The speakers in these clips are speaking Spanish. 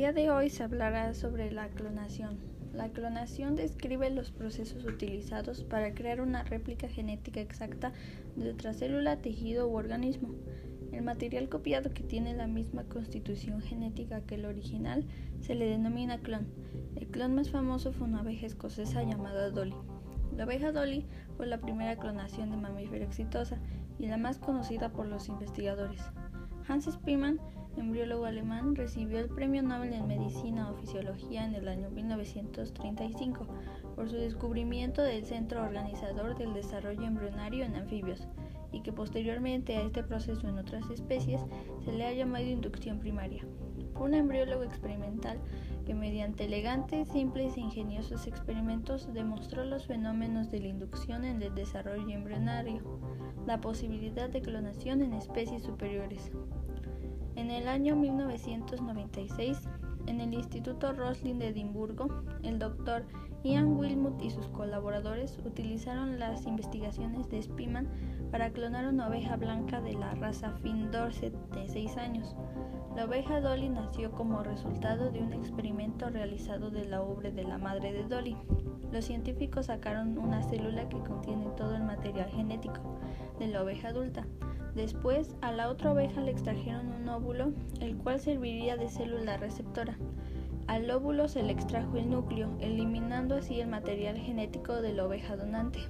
día de hoy se hablará sobre la clonación. La clonación describe los procesos utilizados para crear una réplica genética exacta de otra célula, tejido u organismo. El material copiado que tiene la misma constitución genética que el original se le denomina clon. El clon más famoso fue una abeja escocesa llamada Dolly. La abeja Dolly fue la primera clonación de mamífero exitosa y la más conocida por los investigadores. Hans Spearman embriólogo alemán, recibió el Premio Nobel en Medicina o Fisiología en el año 1935 por su descubrimiento del centro organizador del desarrollo embrionario en anfibios y que posteriormente a este proceso en otras especies se le ha llamado inducción primaria. Fue un embriólogo experimental que mediante elegantes, simples e ingeniosos experimentos demostró los fenómenos de la inducción en el desarrollo embrionario, la posibilidad de clonación en especies superiores, en el año 1996, en el Instituto Roslin de Edimburgo, el doctor Ian Wilmut y sus colaboradores utilizaron las investigaciones de Spiman para clonar una oveja blanca de la raza Finn Dorset de 6 años. La oveja Dolly nació como resultado de un experimento realizado de la ubre de la madre de Dolly. Los científicos sacaron una célula que contiene todo el material genético de la oveja adulta Después, a la otra oveja le extrajeron un óvulo, el cual serviría de célula receptora. Al óvulo se le extrajo el núcleo, eliminando así el material genético de la oveja donante.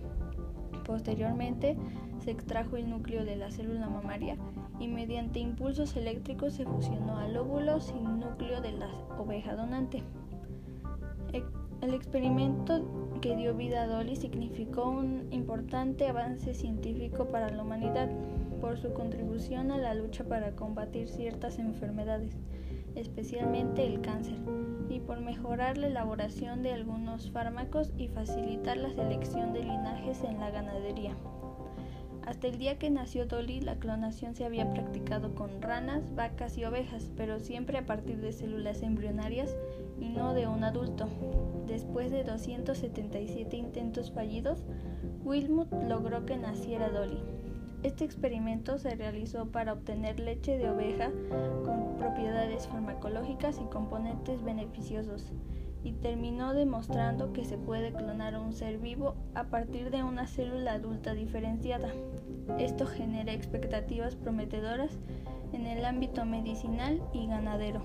Posteriormente, se extrajo el núcleo de la célula mamaria y mediante impulsos eléctricos se fusionó al óvulo sin núcleo de la oveja donante. El experimento que dio vida a Dolly significó un importante avance científico para la humanidad por su contribución a la lucha para combatir ciertas enfermedades, especialmente el cáncer, y por mejorar la elaboración de algunos fármacos y facilitar la selección de linajes en la ganadería. Hasta el día que nació Dolly, la clonación se había practicado con ranas, vacas y ovejas, pero siempre a partir de células embrionarias y no de un adulto. Después de 277 intentos fallidos, Wilmut logró que naciera Dolly. Este experimento se realizó para obtener leche de oveja con propiedades farmacológicas y componentes beneficiosos y terminó demostrando que se puede clonar un ser vivo a partir de una célula adulta diferenciada. Esto genera expectativas prometedoras en el ámbito medicinal y ganadero.